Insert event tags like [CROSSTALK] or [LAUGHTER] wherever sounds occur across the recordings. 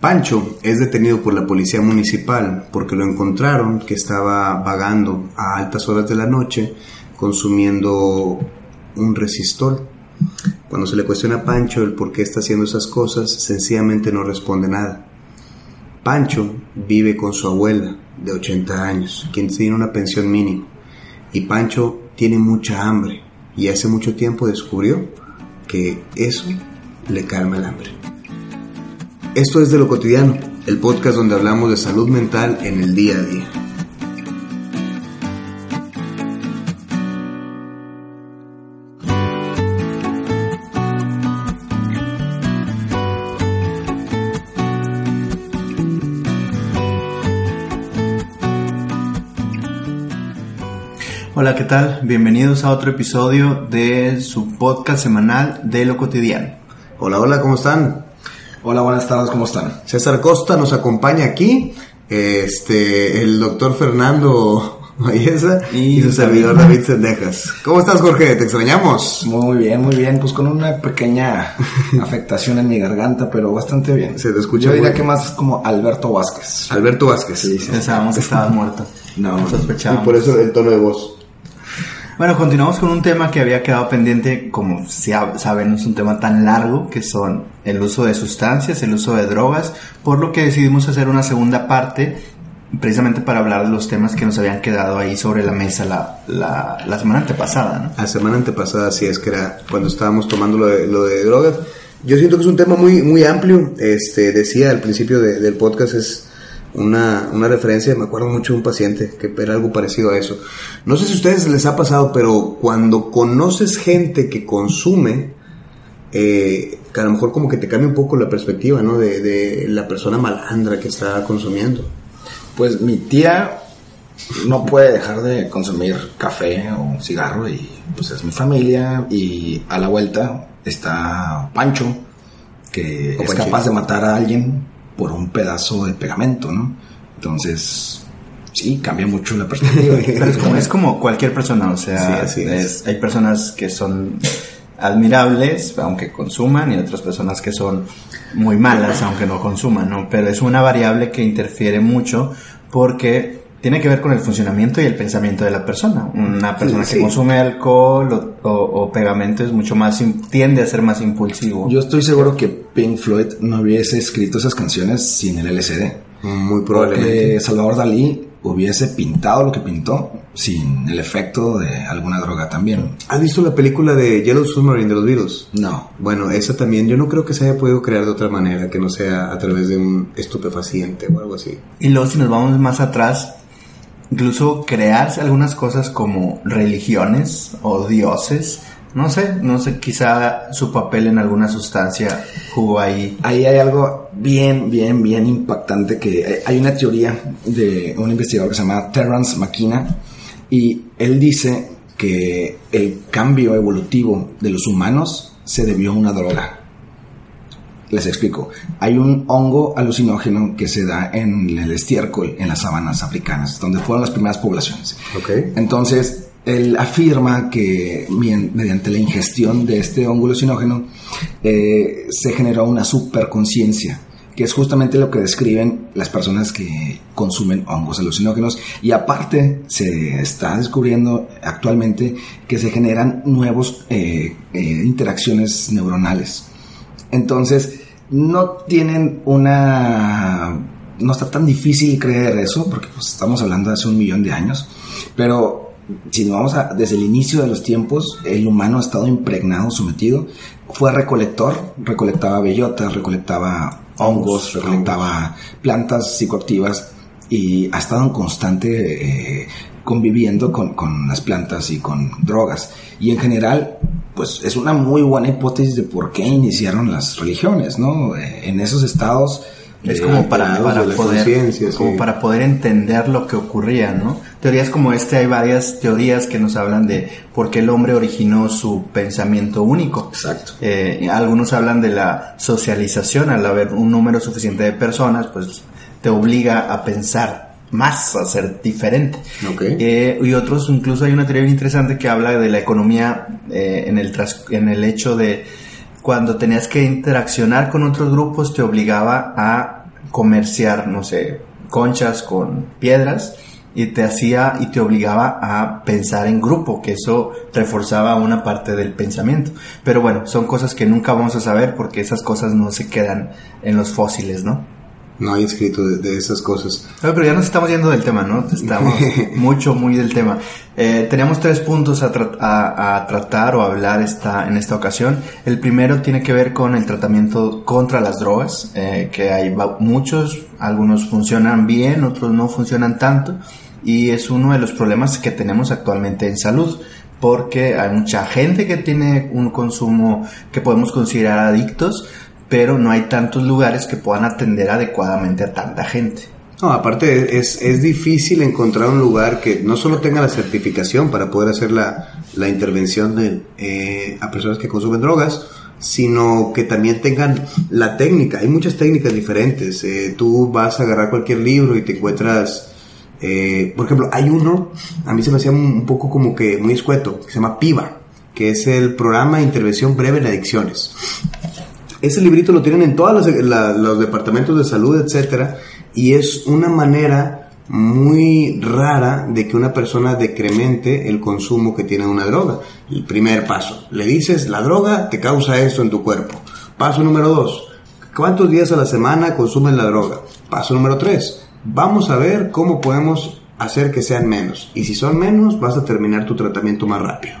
Pancho es detenido por la policía municipal porque lo encontraron que estaba vagando a altas horas de la noche consumiendo un resistol. Cuando se le cuestiona a Pancho el por qué está haciendo esas cosas, sencillamente no responde nada. Pancho vive con su abuela de 80 años, quien tiene una pensión mínima. Y Pancho tiene mucha hambre y hace mucho tiempo descubrió que eso le calma el hambre. Esto es De lo Cotidiano, el podcast donde hablamos de salud mental en el día a día. Hola, ¿qué tal? Bienvenidos a otro episodio de su podcast semanal de lo cotidiano. Hola, hola, ¿cómo están? Hola, buenas tardes, ¿cómo están? César Costa nos acompaña aquí, este, el doctor Fernando Mayesa y, su servidor David Sendejas. ¿Cómo estás, Jorge? ¿Te extrañamos? Muy bien, muy bien, pues con una pequeña [LAUGHS] afectación en mi garganta, pero bastante bien. Se te escucha Yo diría que más como Alberto Vázquez. Alberto Vázquez. Sí, pensábamos que estabas muerto. No, sospechábamos. Y por eso el tono de voz. Bueno, continuamos con un tema que había quedado pendiente, como saben, es un tema tan largo que son el uso de sustancias, el uso de drogas, por lo que decidimos hacer una segunda parte precisamente para hablar de los temas que nos habían quedado ahí sobre la mesa la, la, semana antepasada. ¿no? La semana antepasada, sí, es que era cuando estábamos tomando lo de, lo de drogas. Yo siento que es un tema muy, muy amplio. Este, decía al principio del podcast, es una, una referencia, me acuerdo mucho de un paciente que era algo parecido a eso. No sé si a ustedes les ha pasado, pero cuando conoces gente que consume, eh, que a lo mejor como que te cambia un poco la perspectiva, ¿no? De, de la persona malandra que está consumiendo. Pues mi tía no puede dejar de consumir café o cigarro y pues es mi familia y a la vuelta está Pancho que es capaz de matar a alguien por un pedazo de pegamento, ¿no? Entonces, sí, cambia mucho la perspectiva. [LAUGHS] es, como, cualquier persona, o sea, hay personas que son admirables aunque consuman y otras personas que son muy malas aunque no consuman, ¿no? Pero es una variable que interfiere mucho porque tiene que ver con el funcionamiento y el pensamiento de la persona. Una persona que consume alcohol o, pegamento es mucho más, tiende a ser más impulsivo. Yo estoy seguro que Pink Floyd no hubiese escrito esas canciones sin el LSD. Muy probablemente. Salvador Dalí hubiese pintado lo que pintó sin el efecto de alguna droga también. ¿Has visto la película de Yellow Submarine de los Beatles? No. Bueno, esa también yo no creo que se haya podido crear de otra manera que no sea a través de un estupefaciente o algo así. Y luego si nos vamos más atrás, incluso crearse algunas cosas como religiones o dioses. No sé, no sé, quizá su papel en alguna sustancia jugó ahí. Ahí hay algo bien, bien, bien impactante que hay una teoría de un investigador que se llama Terrence McKenna y él dice que el cambio evolutivo de los humanos se debió a una droga. Les explico. Hay un hongo alucinógeno que se da en el estiércol, en las sabanas africanas, donde fueron las primeras poblaciones. Okay. Entonces, él afirma que mediante la ingestión de este hongo alucinógeno eh, se generó una superconciencia, que es justamente lo que describen las personas que consumen hongos alucinógenos. Y aparte, se está descubriendo actualmente que se generan nuevos eh, eh, interacciones neuronales entonces, no tienen una... No está tan difícil creer eso, porque pues, estamos hablando de hace un millón de años, pero si nos vamos a, desde el inicio de los tiempos, el humano ha estado impregnado, sometido, fue recolector, recolectaba bellotas, recolectaba hongos, recolectaba plantas psicoactivas y ha estado en constante eh, conviviendo con, con, las plantas y con drogas. Y en general pues es una muy buena hipótesis de por qué iniciaron las religiones, ¿no? Eh, en esos estados es como para, para poder como para poder entender lo que ocurría, ¿no? Teorías como este hay varias teorías que nos hablan de por qué el hombre originó su pensamiento único. Exacto. Eh, algunos hablan de la socialización al haber un número suficiente de personas, pues te obliga a pensar más, a ser diferente. Okay. Eh, y otros, incluso hay una teoría interesante que habla de la economía eh, en, el en el hecho de cuando tenías que interaccionar con otros grupos te obligaba a comerciar, no sé, conchas con piedras y te hacía y te obligaba a pensar en grupo, que eso reforzaba una parte del pensamiento. Pero bueno, son cosas que nunca vamos a saber porque esas cosas no se quedan en los fósiles, ¿no? No hay escrito de, esas cosas. pero ya nos estamos yendo del tema, ¿no? Estamos [LAUGHS] mucho, muy del tema. Eh, teníamos tres puntos a, a, tratar o hablar esta, en esta ocasión. El primero tiene que ver con el tratamiento contra las drogas, eh, que hay muchos, algunos funcionan bien, otros no funcionan tanto, y es uno de los problemas que tenemos actualmente en salud porque hay mucha gente que tiene un consumo que podemos considerar adictos, pero no hay tantos lugares que puedan atender adecuadamente a tanta gente. No, aparte es, es difícil encontrar un lugar que no solo tenga la certificación para poder hacer la, la intervención de, eh, a personas que consumen drogas, sino que también tengan la técnica. Hay muchas técnicas diferentes. Eh, tú vas a agarrar cualquier libro y te encuentras, eh, por ejemplo, hay uno, a mí se me hacía un poco como que muy escueto, que se llama PIVA, que es el Programa de Intervención Breve en Adicciones. Ese librito lo tienen en todos los, departamentos de salud, etcétera, y es una manera muy rara de que una persona decremente el consumo que tiene de una droga. El primer paso, le dices, la droga te causa esto en tu cuerpo. Paso número dos, ¿cuántos días a la semana consumen la droga? Paso número tres, vamos a ver cómo podemos hacer que sean menos. Y si son menos, vas a terminar tu tratamiento más rápido.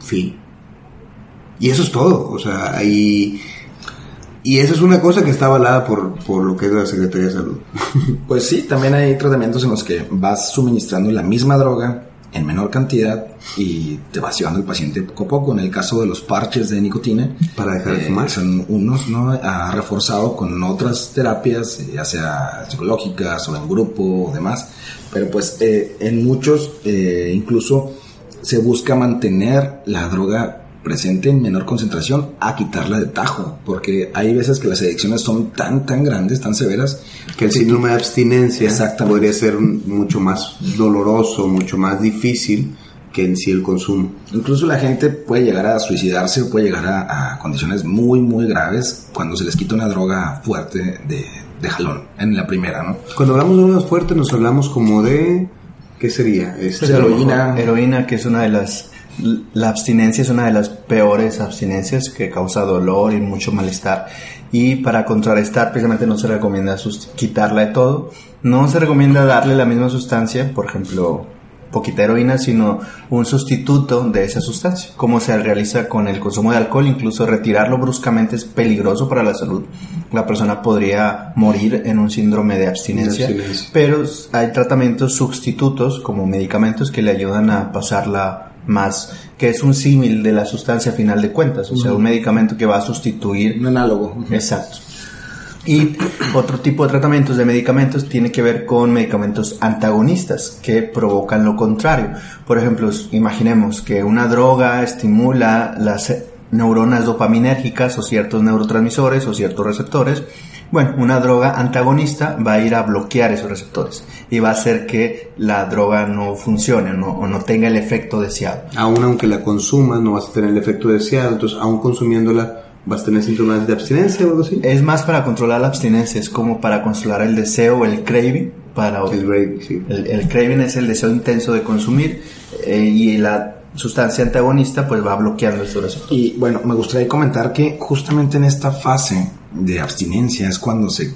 Fin. Y eso es todo. O sea, y esa es una cosa que está avalada por, por lo que es la Secretaría de Salud. [LAUGHS] Pues sí, también hay tratamientos en los que vas suministrando la misma droga en menor cantidad y te vas llevando el paciente poco a poco. En el caso de los parches de nicotina, para dejar de eh, fumar, son unos no ha reforzado con otras terapias, ya sea psicológicas o en grupo o demás. Pero pues eh, en muchos eh, incluso se busca mantener la droga presente en menor concentración a quitarla de tajo, porque hay veces que las adicciones son tan, tan grandes, tan severas. Que el síndrome de abstinencia podría ser mucho más doloroso, mucho más difícil que en sí el consumo. Incluso la gente puede llegar a suicidarse o puede llegar a, condiciones muy, muy graves cuando se les quita una droga fuerte de, de jalón, en la primera, ¿no? Cuando hablamos de drogas fuertes nos hablamos como de... ¿Qué sería? Este, heroína. Heroína, que es una de las la abstinencia es una de las peores abstinencias que causa dolor y mucho malestar. Y para contrarrestar, precisamente no se recomienda quitarla de todo. No se recomienda darle la misma sustancia, por ejemplo, poquita heroína, sino un sustituto de esa sustancia. Como se realiza con el consumo de alcohol, incluso retirarlo bruscamente es peligroso para la salud. La persona podría morir en un síndrome de abstinencia, pero hay tratamientos sustitutos como medicamentos que le ayudan a pasarla más que es un símil de la sustancia final de cuentas, o sea, un medicamento que va a sustituir. Un análogo. Exacto. Y otro tipo de tratamientos de medicamentos tiene que ver con medicamentos antagonistas que provocan lo contrario. Por ejemplo, imaginemos que una droga estimula las neuronas dopaminérgicas o ciertos neurotransmisores o ciertos receptores bueno, una droga antagonista va a ir a bloquear esos receptores y va a hacer que la droga no funcione o no tenga el efecto deseado. Aún aunque la consumas, no vas a tener el efecto deseado, entonces aún consumiéndola vas a tener síntomas de abstinencia o algo así. Es más para controlar la abstinencia, es como para controlar el deseo o el craving. Para, el, craving, sí. el, craving es el deseo intenso de consumir eh, y la sustancia antagonista pues va bloqueando esos receptores. Y bueno, me gustaría comentar que justamente en esta fase de abstinencia es cuando se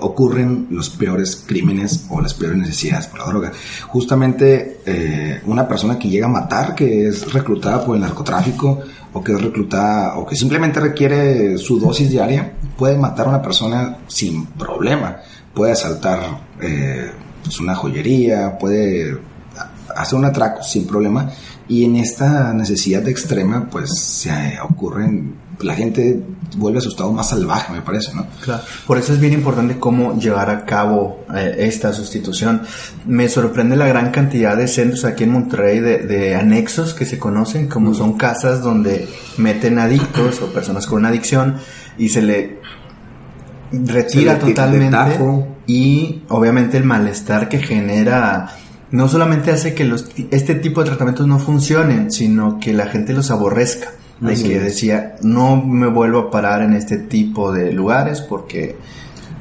ocurren los peores crímenes o las peores necesidades por la droga. Justamente eh, una persona que llega a matar, que es reclutada por el narcotráfico o que es reclutada o que simplemente requiere su dosis diaria, puede matar a una persona sin problema. Puede asaltar eh, pues una joyería, puede hacer un atraco sin problema. Y en esta necesidad extrema, pues se ocurren, la gente vuelve a su estado más salvaje, me parece, ¿no? Claro. Por eso es bien importante cómo llevar a cabo eh, esta sustitución. Me sorprende la gran cantidad de centros aquí en Monterrey de, anexos que se conocen, como son casas donde meten adictos o personas con una adicción y se le retira totalmente y obviamente el malestar que genera no solamente hace que los, este tipo de tratamientos no funcionen, sino que la gente los aborrezca. De que decía, no me vuelvo a parar en este tipo de lugares porque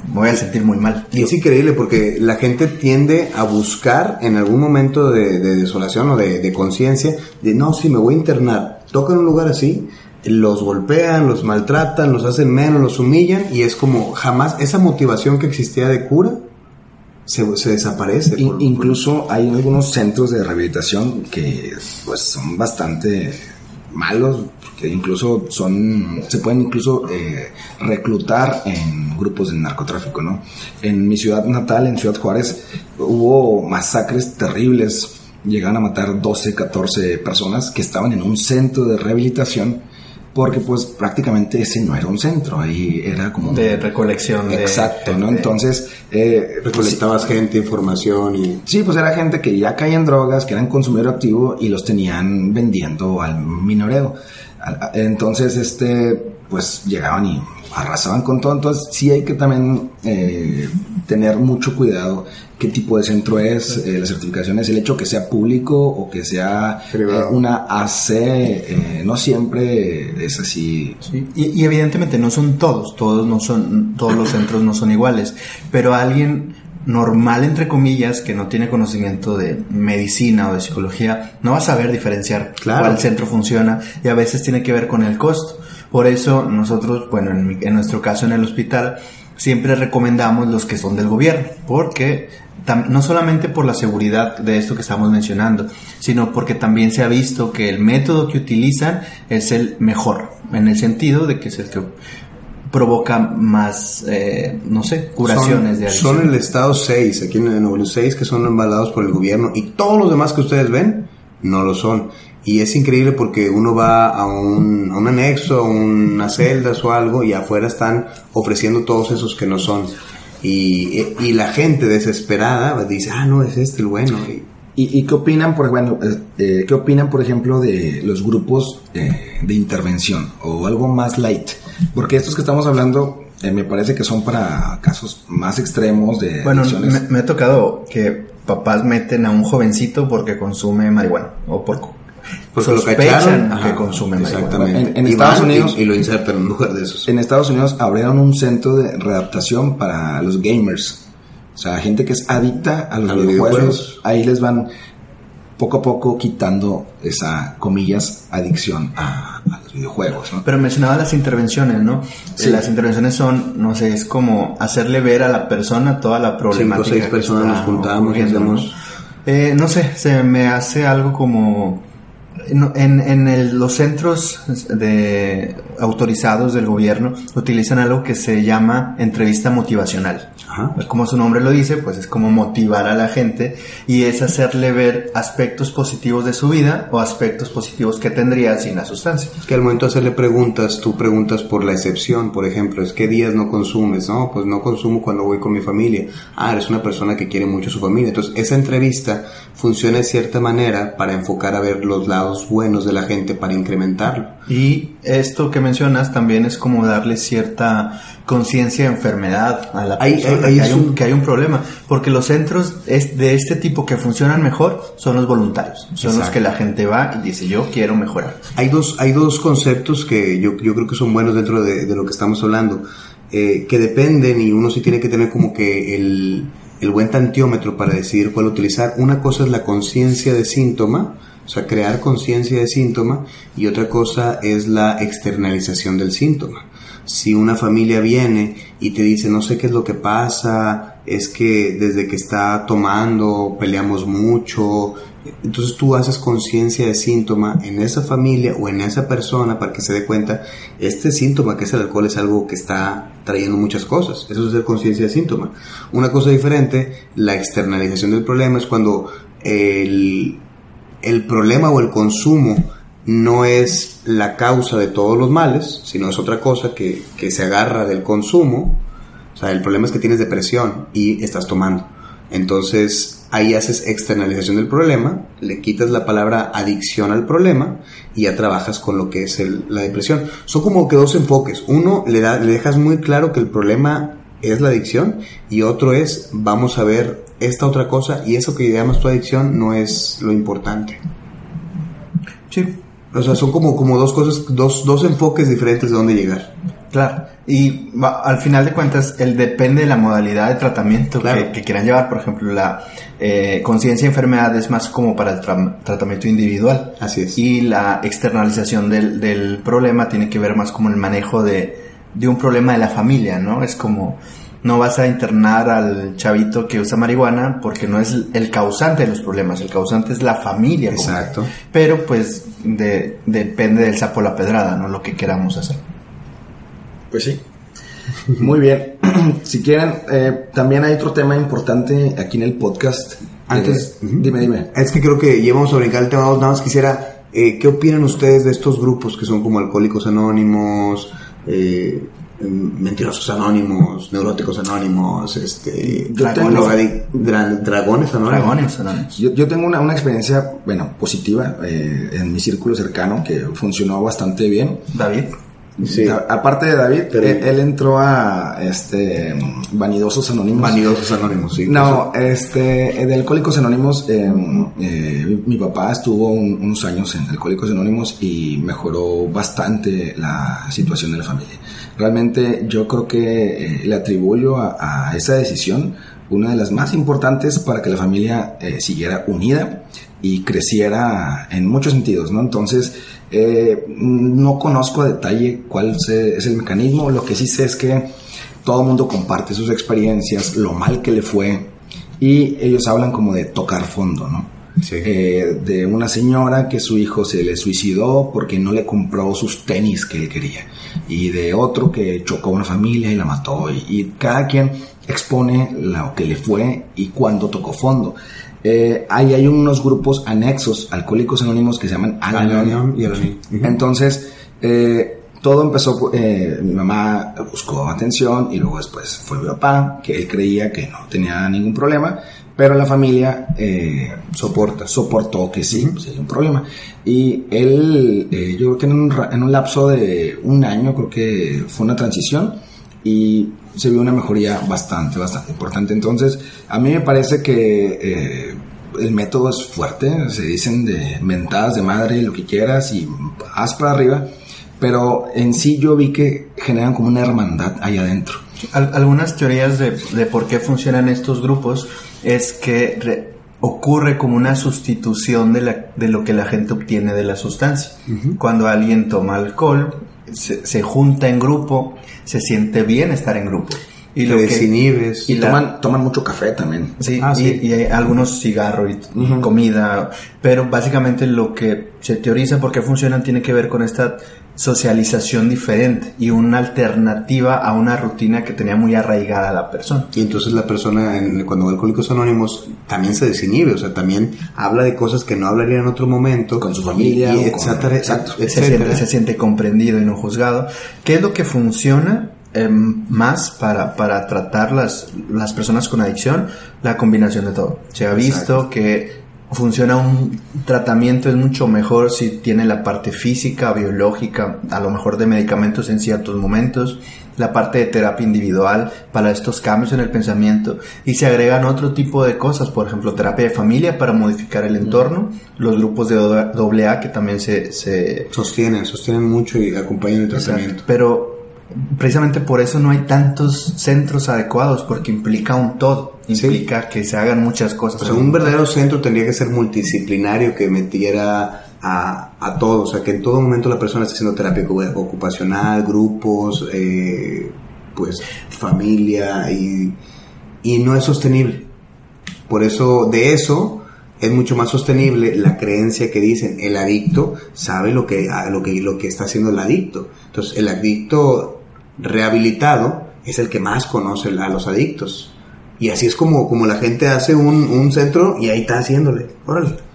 me voy a sentir muy mal. Y es increíble porque la gente tiende a buscar en algún momento de, desolación o de, conciencia, de no, si me voy a internar, toca en un lugar así, los golpean, los maltratan, los hacen menos, los humillan y es como jamás esa motivación que existía de cura se, desaparece. incluso hay algunos centros de rehabilitación que pues son bastante malos, que incluso son, se pueden incluso eh, reclutar en grupos de narcotráfico, ¿no? En mi ciudad natal, en Ciudad Juárez, hubo masacres terribles, llegaron a matar 12, 14 personas que estaban en un centro de rehabilitación porque pues prácticamente ese no era un centro, ahí era como... De recolección. Exacto, ¿no? Entonces... Eh, Recolectabas gente, información y... Sí, pues era gente que ya caía en drogas, que eran consumidor activo y los tenían vendiendo al minoreo. Entonces, este, pues llegaban y arrasaban con todo. Entonces, sí hay que también eh, tener mucho cuidado qué tipo de centro es, eh, la certificación es el hecho que sea público o que sea eh, una AC, eh, no siempre es así. Y, evidentemente no son todos, todos no son, todos los centros no son iguales, pero alguien normal entre comillas que no tiene conocimiento de medicina o de psicología no va a saber diferenciar cuál centro funciona y a veces tiene que ver con el costo. Por eso nosotros, bueno, en nuestro caso en el hospital, siempre recomendamos los que son del gobierno, porque no solamente por la seguridad de esto que estamos mencionando, sino porque también se ha visto que el método que utilizan es el mejor, en el sentido de que es el que provoca más, eh, no sé, curaciones de adicción. Son el estado 6, aquí en Nuevo 6, que son embalados por el gobierno, y todos los demás que ustedes ven, no lo son. Y es increíble porque uno va a un, a un anexo, a unas celdas o algo, y afuera están ofreciendo todos esos que no son. Y, y, la gente desesperada dice, ah, no, es este el bueno. ¿Y, y qué opinan, por, bueno, eh, qué opinan, por ejemplo, de los grupos eh, de intervención o algo más light? Porque estos que estamos hablando eh, me parece que son para casos más extremos de Bueno, me, me, ha tocado que papás meten a un jovencito porque consume marihuana o por pues sospechan que consumen Exactamente. En, Estados Unidos y, lo insertan en lugar de esos. En Estados Unidos abrieron un centro de readaptación para los gamers. O sea, gente que es adicta a los, videojuegos, ahí les van poco a poco quitando esa, comillas, adicción a, los videojuegos. Pero mencionaba las intervenciones, ¿no? Sí. Las intervenciones son, no sé, es como hacerle ver a la persona toda la problemática. Cinco o seis personas nos juntamos y hacemos... Eh, no sé, se me hace algo como en, en los centros de, autorizados del gobierno utilizan algo que se llama entrevista motivacional. Como su nombre lo dice, pues es como motivar a la gente y es hacerle ver aspectos positivos de su vida o aspectos positivos que tendría sin la sustancia. Que al momento de hacerle preguntas, tú preguntas por la excepción, por ejemplo, es qué días no consumes, no, pues no consumo cuando voy con mi familia. Ah, eres una persona que quiere mucho a su familia. Entonces, esa entrevista funciona de cierta manera para enfocar a ver los lados buenos de la gente para incrementarlo. Y esto que mencionas también es como darle cierta conciencia de enfermedad a la persona, que, hay un, que, hay un, problema, porque los centros de este tipo que funcionan mejor son los voluntarios, son los que la gente va y dice yo quiero mejorar. Hay dos, hay dos conceptos que yo, yo creo que son buenos dentro de, de lo que estamos hablando, eh, que dependen y uno sí tiene que tener como que el, el buen tantiómetro para decidir cuál utilizar. Una cosa es la conciencia de síntoma, o sea, crear conciencia de síntoma y otra cosa es la externalización del síntoma. Si una familia viene y te dice, no sé qué es lo que pasa, es que desde que está tomando peleamos mucho, entonces tú haces conciencia de síntoma en esa familia o en esa persona para que se dé cuenta, este síntoma que es el alcohol es algo que está trayendo muchas cosas, eso es hacer conciencia de síntoma. Una cosa diferente, la externalización del problema es cuando el, el problema o el consumo no es la causa de todos los males, sino es otra cosa que, que se agarra del consumo. O sea, el problema es que tienes depresión y estás tomando. Entonces, ahí haces externalización del problema, le quitas la palabra adicción al problema y ya trabajas con lo que es la depresión. Son como que dos enfoques. Uno, le, da, le dejas muy claro que el problema es la adicción y otro es, vamos a ver esta otra cosa y eso que llamas tu adicción no es lo importante. Sí. O sea, son como, como dos cosas, dos, dos enfoques diferentes de dónde llegar. Claro. Y al final de cuentas, el depende de la modalidad de tratamiento que, quieran llevar. Por ejemplo, la eh, conciencia de enfermedad es más como para el tratamiento individual. Así es. Y la externalización del, del problema tiene que ver más como el manejo de, de un problema de la familia, ¿no? Es como no vas a internar al chavito que usa marihuana porque no es el causante de los problemas, el causante es la familia. Exacto. Pero pues depende del sapo la pedrada, ¿no? Lo que queramos hacer. Pues sí. Muy bien. [CLEARS THROAT] si quieren, eh, también hay otro tema importante aquí en el podcast. Antes, eh, dime, dime. Es que creo que llevamos a brincar el tema nada más quisiera, eh, ¿qué opinan ustedes de estos grupos que son como Alcohólicos Anónimos, eh, mentirosos anónimos, neuróticos anónimos, este, dragones, anónimos. Yo, tengo una, una, experiencia, bueno, positiva eh, en mi círculo cercano que funcionó bastante bien. David. Sí. aparte de David, él, entró a este Vanidosos Anónimos. Vanidosos Anónimos, sí. No, este, de Alcohólicos Anónimos, em, eh, mi papá estuvo unos años en Alcohólicos Anónimos y mejoró bastante la situación de la familia. Realmente yo creo que eh, le atribuyo a, esa decisión una de las más importantes para que la familia eh, siguiera unida y creciera en muchos sentidos, ¿no? Entonces, eh, no conozco a detalle cuál es el mecanismo, lo que sí sé es que todo mundo comparte sus experiencias, lo mal que le fue, y ellos hablan como de tocar fondo, ¿no? De una señora que su hijo se le suicidó porque no le compró sus tenis que él quería. Y de otro que chocó a una familia y la mató. Y, cada quien expone lo que le fue y cuándo tocó fondo. Eh, ahí hay unos grupos anexos, alcohólicos anónimos, que se llaman y Entonces, eh, todo empezó, eh, mi mamá buscó atención y luego después fue mi papá, que él creía que no tenía ningún problema, pero la familia eh, soporta, soportó que sí, pues hay un problema. Y él, eh, yo creo que en un, en un, lapso de un año, creo que fue una transición y se vio una mejoría bastante, bastante importante. Entonces, a mí me parece que eh, el método es fuerte, se dicen de mentadas de madre, lo que quieras y haz para arriba, pero en sí yo vi que generan como una hermandad ahí adentro. Algunas teorías de, de por qué funcionan estos grupos es que ocurre como una sustitución de, la, de, lo que la gente obtiene de la sustancia. Cuando alguien toma alcohol, se, junta en grupo, se siente bien estar en grupo. Y lo desinhibes. Y, toman, toman mucho café también. Sí, ah, y, hay algunos cigarros y comida. Pero básicamente lo que se teoriza por qué funcionan tiene que ver con esta socialización diferente y una alternativa a una rutina que tenía muy arraigada la persona. Y entonces la persona, cuando va a Alcohólicos Anónimos, también se desinhibe, o sea, también habla de cosas que no hablaría en otro momento. Con su familia. exacto, Se, siente, se, siente, comprendido y no juzgado. ¿Qué es lo que funciona? Em, más para, para tratar las, las personas con adicción, la combinación de todo. Se ha visto que funciona un tratamiento es mucho mejor si tiene la parte física, biológica, a lo mejor de medicamentos en ciertos momentos, la parte de terapia individual para estos cambios en el pensamiento y se agregan otro tipo de cosas, por ejemplo, terapia de familia para modificar el entorno, los grupos de doble A que también se, se... sostienen, sostienen mucho y acompañan el tratamiento. Pero precisamente por eso no hay tantos centros adecuados, porque implica un todo, implica que se hagan muchas cosas. un verdadero centro tendría que ser multidisciplinario, que metiera a, a todos, o sea, que en todo momento la persona esté haciendo terapia ocupacional, grupos, eh, pues familia, y, y no es sostenible. Por eso, de eso, es mucho más sostenible la creencia que dicen el adicto sabe lo que, lo que, lo que está haciendo el adicto. Entonces, el adicto rehabilitado es el que más conoce a los adictos. Y así es como, como la gente hace un, un centro y ahí está haciéndole. Órale.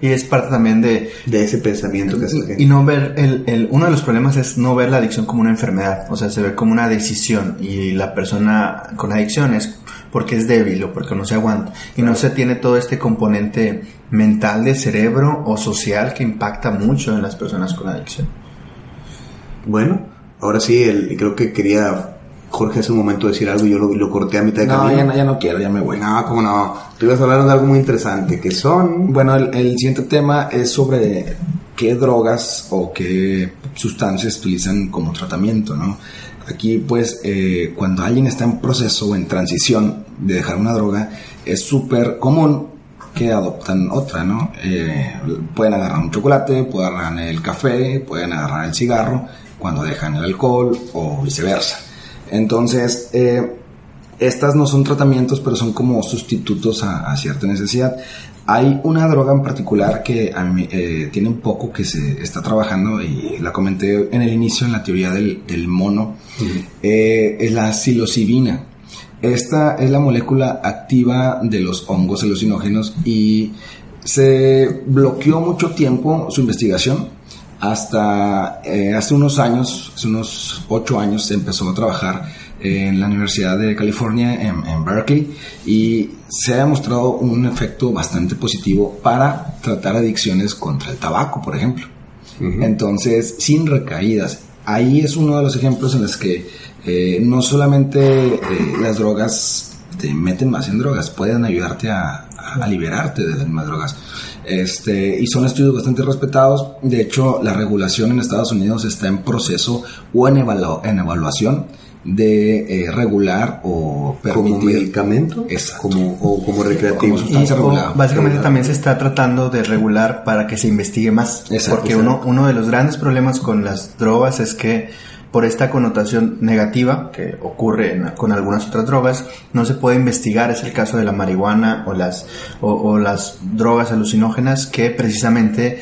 Y es parte también de... De ese pensamiento que hace la gente. Y no ver, el, el, uno de los problemas es no ver la adicción como una enfermedad, o sea, se ve como una decisión y la persona con adicción es porque es débil o porque no se aguanta y no se tiene todo este componente mental de cerebro o social que impacta mucho en las personas con adicción. Bueno, ahora sí, el, creo que quería Jorge hace un momento decir algo y yo lo, corté a mitad de camino. No, ya no, quiero, ya me voy. No, cómo no. Tú ibas a hablar de algo muy interesante, que son... Bueno, el, siguiente tema es sobre qué drogas o qué sustancias utilizan como tratamiento, ¿no? Aquí, pues, eh, cuando alguien está en proceso o en transición de dejar una droga, es súper común que adoptan otra, ¿no? Eh, pueden agarrar un chocolate, pueden agarrar el café, pueden agarrar el cigarro cuando dejan el alcohol o viceversa. Entonces, eh, estas no son tratamientos, pero son como sustitutos a, cierta necesidad. Hay una droga en particular que a mí, eh, tiene un poco que se está trabajando y la comenté en el inicio en la teoría del, mono. Eh, es la psilocibina. Esta es la molécula activa de los hongos alucinógenos y se bloqueó mucho tiempo su investigación hasta eh, hace unos años, hace unos ocho años, empezó a trabajar en la Universidad de California en, Berkeley y se ha demostrado un efecto bastante positivo para tratar adicciones contra el tabaco, por ejemplo. Entonces, sin recaídas. Ahí es uno de los ejemplos en los que eh, no solamente eh, las drogas te meten más en drogas, pueden ayudarte a, a liberarte de las mismas drogas. Este, y son estudios bastante respetados. De hecho, la regulación en Estados Unidos está en proceso o en, en evaluación de eh, regular o permitir. ¿Como medicamento? Como, o como recreativo. básicamente también se está tratando de regular para que se investigue más. porque Uno, uno de los grandes problemas con las drogas es que por esta connotación negativa que ocurre con algunas otras drogas, no se puede investigar, es el caso de la marihuana o las, o, las drogas alucinógenas que precisamente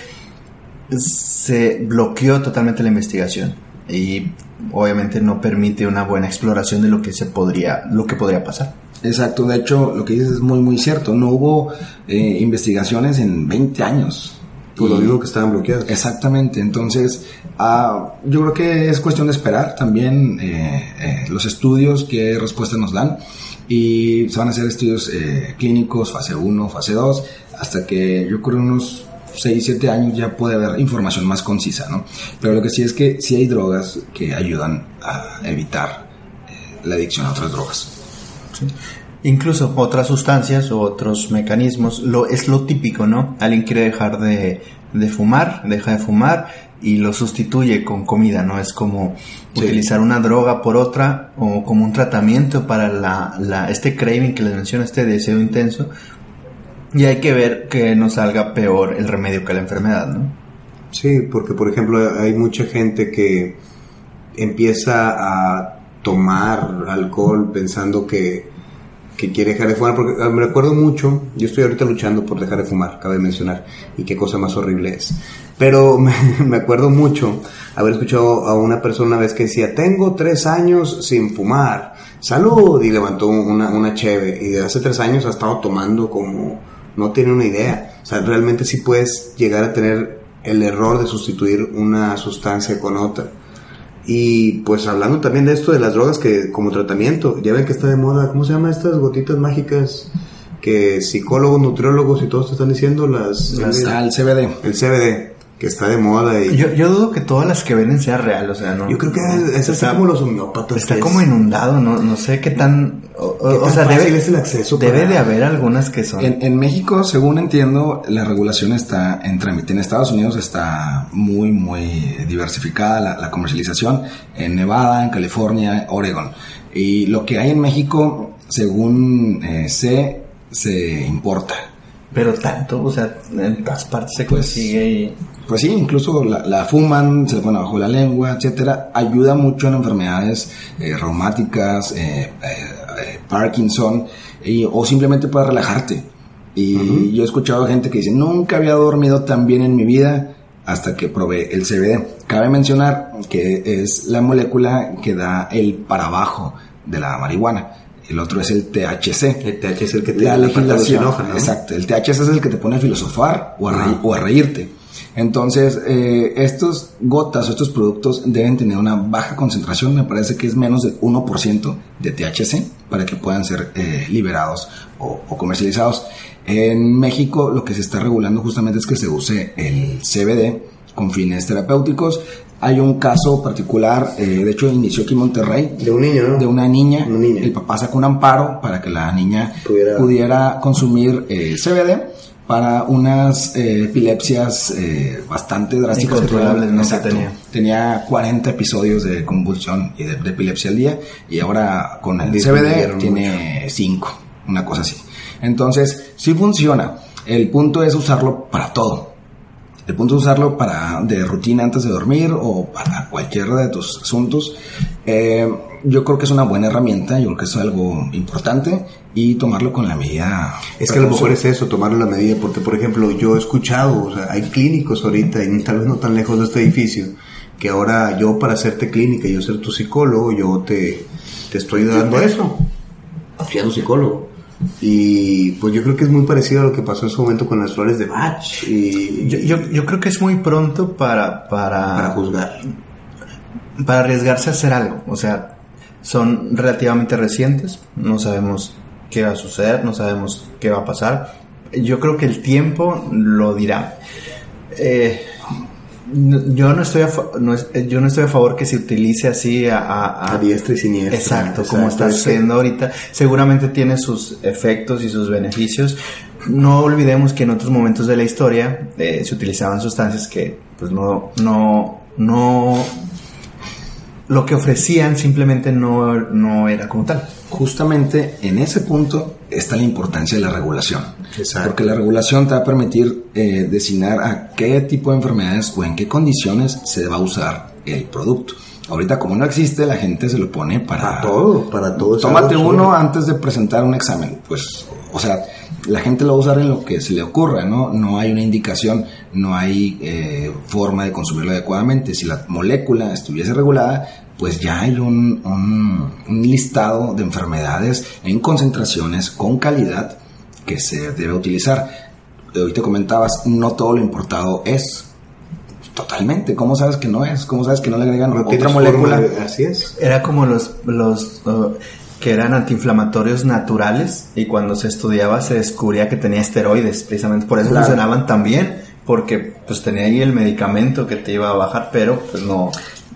se bloqueó totalmente la investigación y obviamente no permite una buena exploración de lo que se podría, lo que podría pasar. Exacto, de hecho lo que dices es muy muy cierto, no hubo eh, investigaciones en 20 años por lo mismo que estaban bloqueados. Exactamente, entonces ah, yo creo que es cuestión de esperar también eh, eh, los estudios, qué respuesta nos dan y se van a hacer estudios eh, clínicos, fase 1, fase 2, hasta que yo creo unos 6, 7 años ya puede haber información más concisa, ¿no? Pero lo que sí es que sí hay drogas que ayudan a evitar la adicción a otras drogas. Incluso otras sustancias o otros mecanismos, lo, es lo típico, ¿no? Alguien quiere dejar de, fumar, deja de fumar y lo sustituye con comida, ¿no? Es como utilizar una droga por otra o como un tratamiento para la, la, este craving que les menciono, este deseo intenso. Y hay que ver que no salga peor el remedio que la enfermedad, ¿no? Sí, porque por ejemplo hay mucha gente que empieza a tomar alcohol pensando que que quiere dejar de fumar, porque ah, me recuerdo mucho, yo estoy ahorita luchando por dejar de fumar, cabe mencionar, y qué cosa más horrible es. Pero [LAUGHS] me, acuerdo mucho haber escuchado a una persona una vez que decía, tengo tres años sin fumar, salud, y levantó una, una cheve, y de hace tres años ha estado tomando como, no tiene una idea. O sea, realmente sí puedes llegar a tener el error de sustituir una sustancia con otra. Y pues hablando también de esto de las drogas que como tratamiento, ya ven que está de moda, ¿cómo se llama estas gotitas mágicas? Que psicólogos, nutriólogos y todos te están diciendo las... las el CBD. El CBD que está de moda. Y... Yo, yo dudo que todas las que venden sea real, o sea, no. Yo creo que es así como los homeópatas. Está como inundado, no, no sé qué tan. O, sea, debe, es el acceso debe de haber algunas que son. En, México, según entiendo, la regulación está en trámite. En Estados Unidos está muy, muy diversificada la, comercialización. En Nevada, en California, Oregon. Y lo que hay en México, según eh, sé, se importa. Pero tanto, o sea, en todas partes se pues, consigue y pues sí, incluso la, fuman, se le pone abajo la lengua, etcétera, ayuda mucho en enfermedades eh, reumáticas, eh, eh, Parkinson, o simplemente para relajarte. Y yo he escuchado gente que dice, nunca había dormido tan bien en mi vida hasta que probé el CBD. Cabe mencionar que es la molécula que da el para abajo de la marihuana. El otro es el THC. El THC es el que te la legislación. Exacto, el THC es el que te pone a filosofar o a, reírte. Entonces, eh, estos gotas o estos productos deben tener una baja concentración, me parece que es menos del 1% de THC para que puedan ser eh, liberados o, o, comercializados. En México lo que se está regulando justamente es que se use el CBD con fines terapéuticos. Hay un caso particular, eh, de hecho inició aquí en Monterrey. De un niño, ¿no? De una niña. El papá sacó un amparo para que la niña pudiera, consumir eh, CBD para unas eh, epilepsias bastante drásticas. Incontrolables, no tenía. Tenía 40 episodios de convulsión y de, epilepsia al día y ahora con el CBD tiene 5, una cosa así. Entonces, sí funciona. El punto es usarlo para todo el punto de usarlo para de rutina antes de dormir o para cualquiera de tus asuntos. Eh, yo creo que es una buena herramienta, yo creo que es algo importante y tomarlo con la medida. Es que a lo mejor es eso, tomarlo la medida, porque por ejemplo yo he escuchado, o sea, hay clínicos ahorita, y tal vez no tan lejos de este edificio, que ahora yo para hacerte clínica, yo ser tu psicólogo, yo te, te estoy dando eso. Fui a tu psicólogo. Y pues yo creo que es muy parecido a lo que pasó en su momento con las flores de Bach. Y yo, yo, creo que es muy pronto para, para, para juzgar. Para arriesgarse a hacer algo. O sea, son relativamente recientes. No sabemos qué va a suceder, no sabemos qué va a pasar. Yo creo que el tiempo lo dirá. Eh, yo no estoy a no yo no estoy a favor que se utilice así a, a, diestra y siniestra. Exacto, como está haciendo ahorita. Seguramente tiene sus efectos y sus beneficios. No olvidemos que en otros momentos de la historia eh, se utilizaban sustancias que pues no no no lo que ofrecían simplemente no, no era como tal justamente en ese punto está la importancia de la regulación. Porque la regulación te va a permitir eh, designar a qué tipo de enfermedades o en qué condiciones se va a usar el producto. Ahorita como no existe, la gente se lo pone para, todo, para todo. Tómate uno antes de presentar un examen. Pues, o sea, la gente lo va a usar en lo que se le ocurra, ¿no? No hay una indicación, no hay eh, forma de consumirlo adecuadamente. Si la molécula estuviese regulada, pues ya hay un, un, listado de enfermedades en concentraciones con calidad que se debe utilizar. Hoy te comentabas, no todo lo importado es. Totalmente. ¿Cómo sabes que no es? ¿Cómo sabes que no le agregan otra molécula? así es. Era como los, los uh, que eran antiinflamatorios naturales y cuando se estudiaba se descubría que tenía esteroides. Precisamente por eso funcionaban tan bien porque pues tenía ahí el medicamento que te iba a bajar, pero pues no,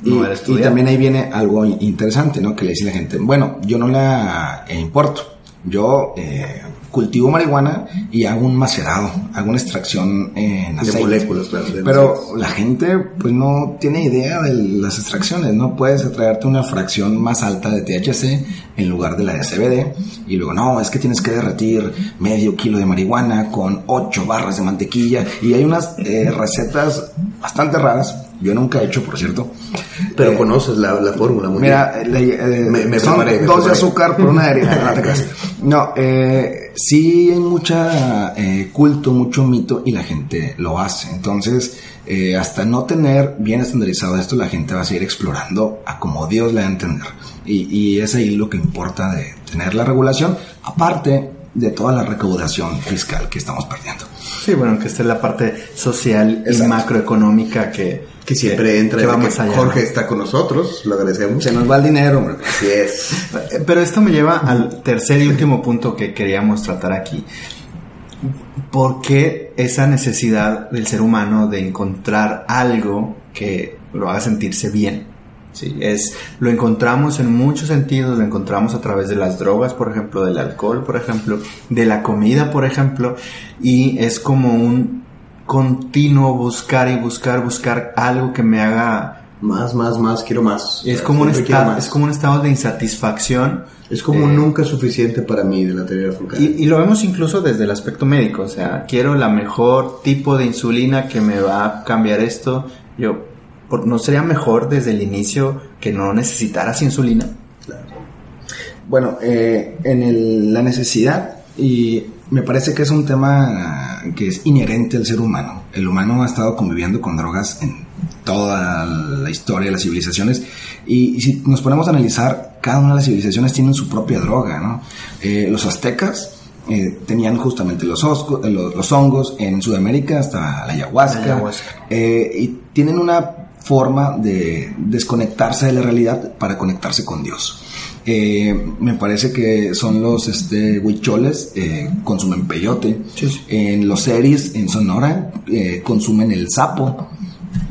y, también ahí viene algo interesante, ¿no? Que le dice la gente, bueno, yo no la importo, yo eh, cultivo marihuana y hago un macerado, hago una extracción en aceite. De moléculas, Pero la gente pues no tiene idea de las extracciones, no puedes traerte una fracción más alta de THC en lugar de la de CBD y luego no, es que tienes que derretir medio kilo de marihuana con 8 barras de mantequilla y hay unas eh, recetas bastante raras yo nunca he hecho, por cierto. Pero eh, conoces la, fórmula muy Mira, eh, me, son dos de azúcar por una de harina. [LAUGHS] no, eh, sí hay mucha eh, culto, mucho mito y la gente lo hace. Entonces, hasta no tener bien estandarizado esto, la gente va a seguir explorando a como Dios le va a entender. Y, y es ahí lo que importa de tener la regulación, aparte de toda la recaudación fiscal que estamos perdiendo. Sí, bueno, que esta es la parte social y macroeconómica que, que siempre entra. Que vamos allá. Jorge está con nosotros, lo agradecemos. Se nos va el dinero, hombre. Así es. Pero esto me lleva al tercer y último punto que queríamos tratar aquí. ¿Por qué esa necesidad del ser humano de encontrar algo que lo haga sentirse bien? Sí, es, lo encontramos en muchos sentidos, lo encontramos a través de las drogas, por ejemplo, del alcohol, por ejemplo, de la comida, por ejemplo, y es como un continuo buscar y buscar, buscar algo que me haga más, más, más, quiero más. Es como, un estado, es como un estado de insatisfacción. Es como eh, nunca suficiente para mí de la teoría de y, y, lo vemos incluso desde el aspecto médico, o sea, quiero la mejor tipo de insulina que me va a cambiar esto. Yo, ¿no sería mejor desde el inicio que no necesitaras insulina? Bueno, eh, en la necesidad, y me parece que es un tema que es inherente al ser humano. El humano ha estado conviviendo con drogas en toda la historia de las civilizaciones y, si nos ponemos a analizar cada una de las civilizaciones tienen su propia droga, ¿no? Eh, los aztecas eh, tenían justamente los, los, hongos en Sudamérica hasta la ayahuasca, y tienen una forma de desconectarse de la realidad para conectarse con Dios. me parece que son los este, huicholes, consumen peyote. En los series, en Sonora, consumen el sapo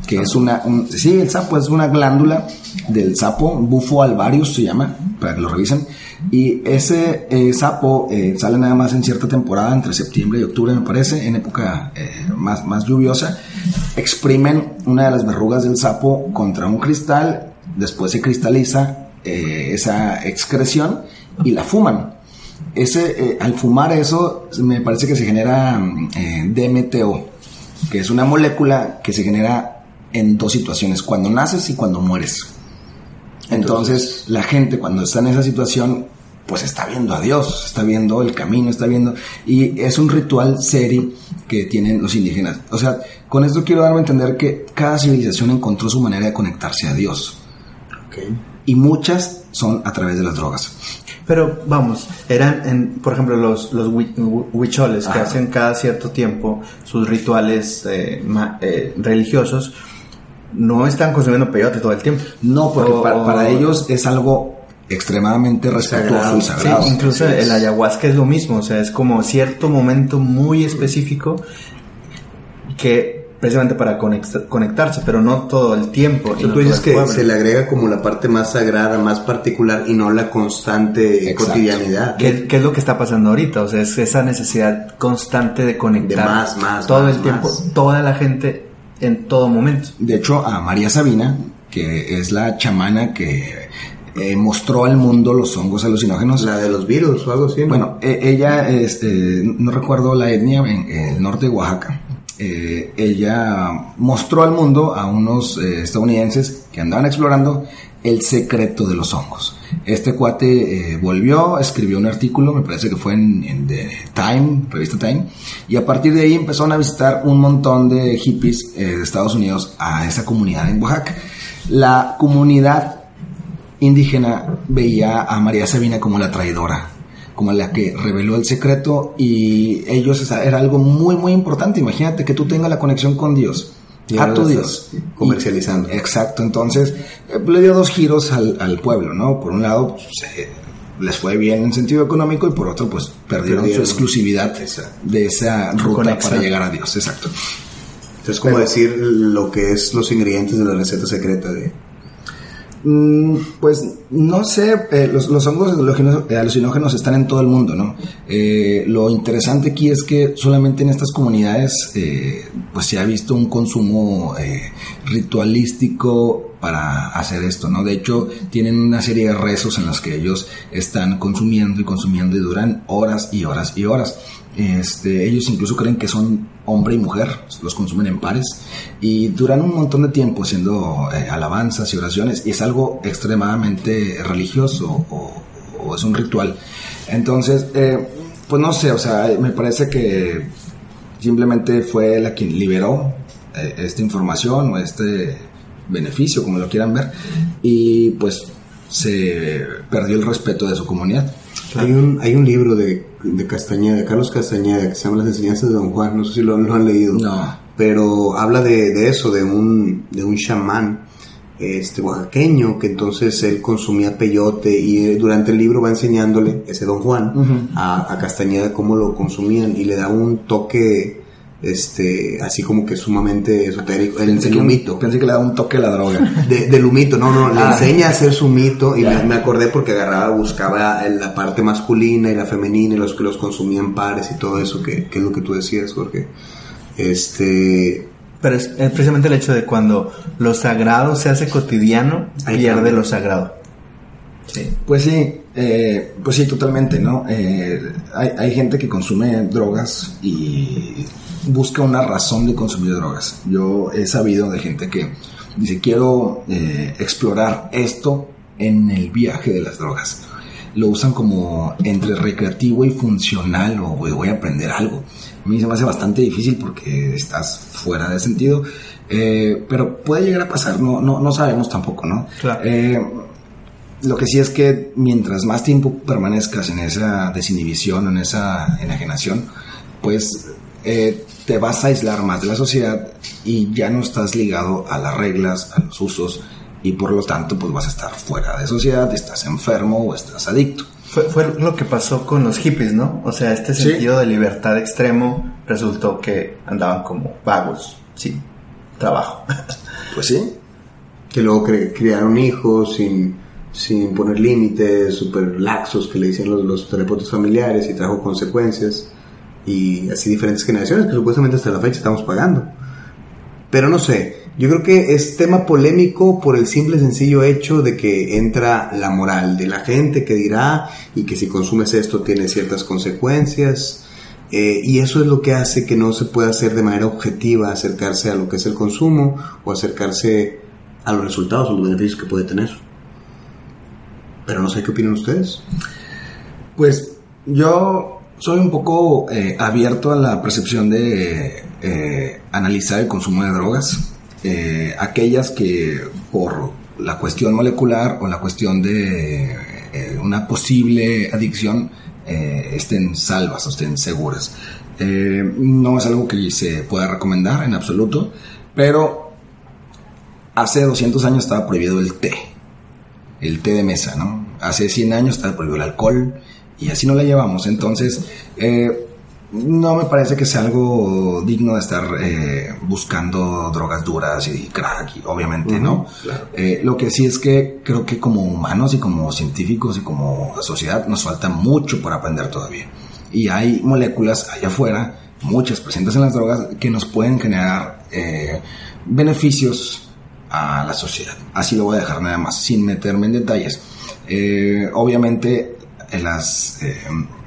que es una, sí, el sapo es una glándula del sapo, bufo alvarius se llama, para que lo revisen, y ese eh, sapo eh, sale nada más en cierta temporada, entre septiembre y octubre me parece, en época eh, más, más lluviosa, exprimen una de las verrugas del sapo contra un cristal, después se cristaliza esa excreción y la fuman. Ese, al fumar eso, me parece que se genera DMTO, que es una molécula que se genera en dos situaciones, cuando naces y cuando mueres. Entonces, la gente cuando está en esa situación, pues está viendo a Dios, está viendo el camino, está viendo... Y es un ritual serio que tienen los indígenas. O sea, con esto quiero darme a entender que cada civilización encontró su manera de conectarse a Dios. Y muchas son a través de las drogas. Pero vamos, eran, en, por ejemplo, los, los huicholes que hacen cada cierto tiempo sus rituales eh, eh, religiosos no están consumiendo peyote todo el tiempo. No, porque para, ellos es algo extremadamente respetuoso y sagrado. incluso el ayahuasca es lo mismo, o sea, es como cierto momento muy específico que precisamente para conectarse, pero no todo el tiempo. tú dices que se le agrega como la parte más sagrada, más particular y no la constante cotidianidad. ¿Qué, es lo que está pasando ahorita? O sea, es esa necesidad constante de conectar más, más, todo el tiempo, toda la gente en todo momento. De hecho, a María Sabina, que es la chamana que eh, mostró al mundo los hongos alucinógenos. La de los virus o algo así. Bueno, e, ella, este, no recuerdo la etnia, en, el norte de Oaxaca. Eh, ella mostró al mundo a unos eh, estadounidenses que andaban explorando el secreto de los hongos. Este cuate volvió, escribió un artículo, me parece que fue en, The Time, revista Time, y a partir de ahí empezaron a visitar un montón de hippies de Estados Unidos a esa comunidad en Oaxaca. La comunidad indígena veía a María Sabina como la traidora, como la que reveló el secreto y ellos era algo muy muy importante. Imagínate que tú tengas la conexión con Dios a tu Dios. Comercializando. exacto, entonces eh, le dio dos giros al, pueblo, ¿no? Por un lado, pues, les fue bien en sentido económico y por otro, pues perdieron, su exclusividad de esa ruta para llegar a Dios, exacto. Entonces, como decir lo que es los ingredientes de la receta secreta de, pues no sé, eh, los, los, hongos alucinógenos están en todo el mundo, ¿no? Eh, lo interesante aquí es que solamente en estas comunidades eh, pues se ha visto un consumo ritualístico para hacer esto, ¿no? De hecho, tienen una serie de rezos en los que ellos están consumiendo y consumiendo y duran horas y horas y horas. Este, ellos incluso creen que son hombre y mujer, los consumen en pares y duran un montón de tiempo haciendo eh, alabanzas y oraciones y es algo extremadamente religioso o, es un ritual. Entonces, eh, pues no sé, o sea, me parece que simplemente fue la quien liberó eh, esta información o este beneficio, como lo quieran ver, y pues se perdió el respeto de su comunidad. Hay un, hay un libro de, de Castañeda, de Carlos Castañeda, que se llama Las enseñanzas de Don Juan, no sé si lo, han leído. No. Pero habla de, de, eso, de un, de un chamán este, oaxaqueño, que entonces él consumía peyote y durante el libro va enseñándole, ese Don Juan, a, a Castañeda cómo lo consumían y le da un toque este, así como que sumamente esotérico, el, el humito. Pensé que le daba un toque a la droga. [LAUGHS] De, del humito, no, no, le ah. enseña a hacer su mito y me, acordé porque agarraba, buscaba la parte masculina y la femenina y los que los consumían pares y todo eso, que, que es lo que tú decías, Jorge. Este... Pero es, precisamente el hecho de cuando lo sagrado se hace cotidiano, pierde lo sagrado. Sí. Pues sí, eh, pues sí, totalmente, ¿no? Eh, hay, hay, gente que consume drogas y busca una razón de consumir drogas. Yo he sabido de gente que dice, quiero eh, explorar esto en el viaje de las drogas. Lo usan como entre recreativo y funcional o voy a aprender algo. A mí se me hace bastante difícil porque estás fuera de sentido, eh, pero puede llegar a pasar, no, no, no sabemos tampoco, ¿no? Claro. Eh, lo que sí es que mientras más tiempo permanezcas en esa desinhibición, en esa enajenación, pues eh, te vas a aislar más de la sociedad y ya no estás ligado a las reglas, a los usos y por lo tanto pues vas a estar fuera de sociedad, estás enfermo o estás adicto. Fue, lo que pasó con los hippies, ¿no? O sea, este sentido de libertad extremo resultó que andaban como vagos, sí, trabajo. [LAUGHS] Pues sí. Que luego criaron hijos sin, sin poner límites, súper laxos que le dicen los, los familiares y trajo consecuencias. Y así diferentes generaciones que supuestamente hasta la fecha estamos pagando. Pero no sé, yo creo que es tema polémico por el simple sencillo hecho de que entra la moral de la gente que dirá y que si consumes esto tiene ciertas consecuencias. Eh, y eso es lo que hace que no se pueda hacer de manera objetiva acercarse a lo que es el consumo o acercarse a los resultados o los beneficios que puede tener. Pero no sé qué opinan ustedes. Pues yo soy un poco eh, abierto a la percepción de eh, analizar el consumo de drogas. aquellas que por la cuestión molecular o la cuestión de una posible adicción eh, estén salvas o estén seguras. Eh, no es algo que se pueda recomendar en absoluto, pero hace 200 años estaba prohibido el té, el té de mesa, ¿no? Hace 100 años estaba prohibido el alcohol y así no la llevamos. Entonces, eh, no me parece que sea algo digno de estar eh, buscando drogas duras y crack, obviamente, ¿no? Eh, lo que sí es que creo que como humanos y como científicos y como sociedad nos falta mucho por aprender todavía. Y hay moléculas allá afuera, muchas presentes en las drogas, que nos pueden generar eh, beneficios a la sociedad. Así lo voy a dejar nada más, sin meterme en detalles. obviamente las, eh,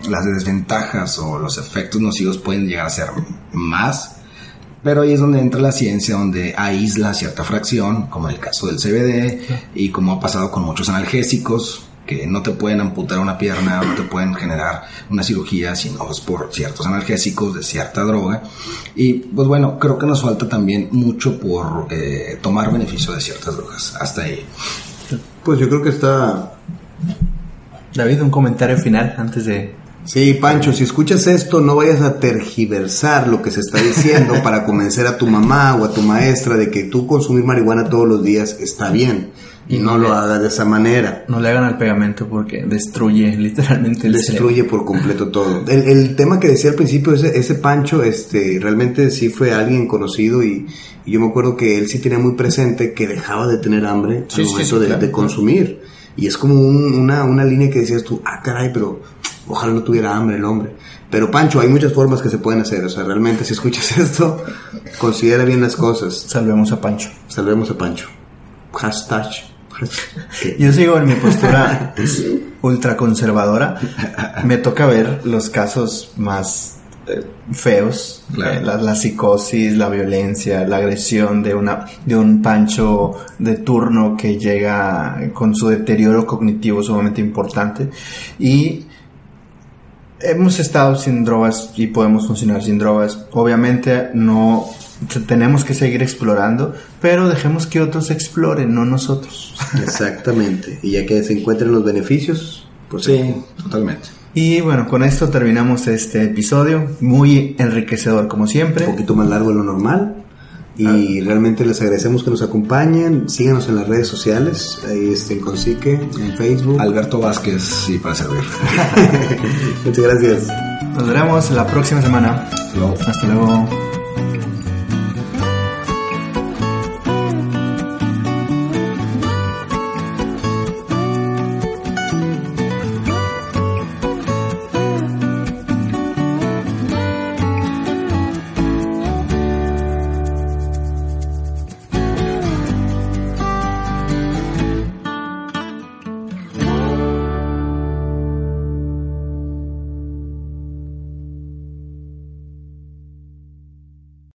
las desventajas o los efectos nocivos pueden llegar a ser más, pero ahí es donde entra la ciencia, donde aísla cierta fracción, como en el caso del CBD, y como ha pasado con muchos analgésicos, que no te pueden amputar una pierna, no te pueden generar una cirugía, sino es por ciertos analgésicos de cierta droga. Y pues bueno, creo que nos falta también mucho por eh, tomar beneficio de ciertas drogas. Hasta ahí. Pues yo creo que está David, un comentario final antes de... Sí, Pancho, si escuchas esto, no vayas a tergiversar lo que se está diciendo [LAUGHS] para convencer a tu mamá o a tu maestra de que tú consumir marihuana todos los días está bien. Y no, lo hagas de esa manera. No le hagan al pegamento porque destruye [LAUGHS] literalmente el Destruye por completo todo. El, tema que decía al principio, ese, ese Pancho, este, realmente sí fue alguien conocido y, yo me acuerdo que él sí tenía muy presente que dejaba de tener hambre al momento de, consumir. Y es como una, una línea que decías tú, ah, caray, pero ojalá no tuviera hambre el hombre. Pero Pancho, hay muchas formas que se pueden hacer. O sea, realmente si escuchas [LAUGHS] esto, considera bien las cosas. Salvemos a Pancho. Salvemos a Pancho. Hashtag. [LAUGHS] Yo sigo en mi postura ultra conservadora. Me toca ver los casos más eh, feos, eh, la, psicosis, la violencia, la agresión de una de un Pancho de turno que llega con su deterioro cognitivo sumamente importante y hemos estado sin drogas y podemos funcionar sin drogas. Obviamente no tenemos que seguir explorando, pero dejemos que otros exploren, no nosotros. [LAUGHS] Exactamente. Y ya que se encuentren los beneficios, pues sí, totalmente. Y bueno, con esto terminamos este episodio, muy enriquecedor como siempre. Un poquito más largo de lo normal. Y ah. realmente les agradecemos que nos acompañen. Síganos en las redes sociales. Ahí está en Consique, en Facebook. Alberto Vázquez, sí, para servir. [LAUGHS] Muchas gracias. Nos veremos la próxima semana. Hasta luego.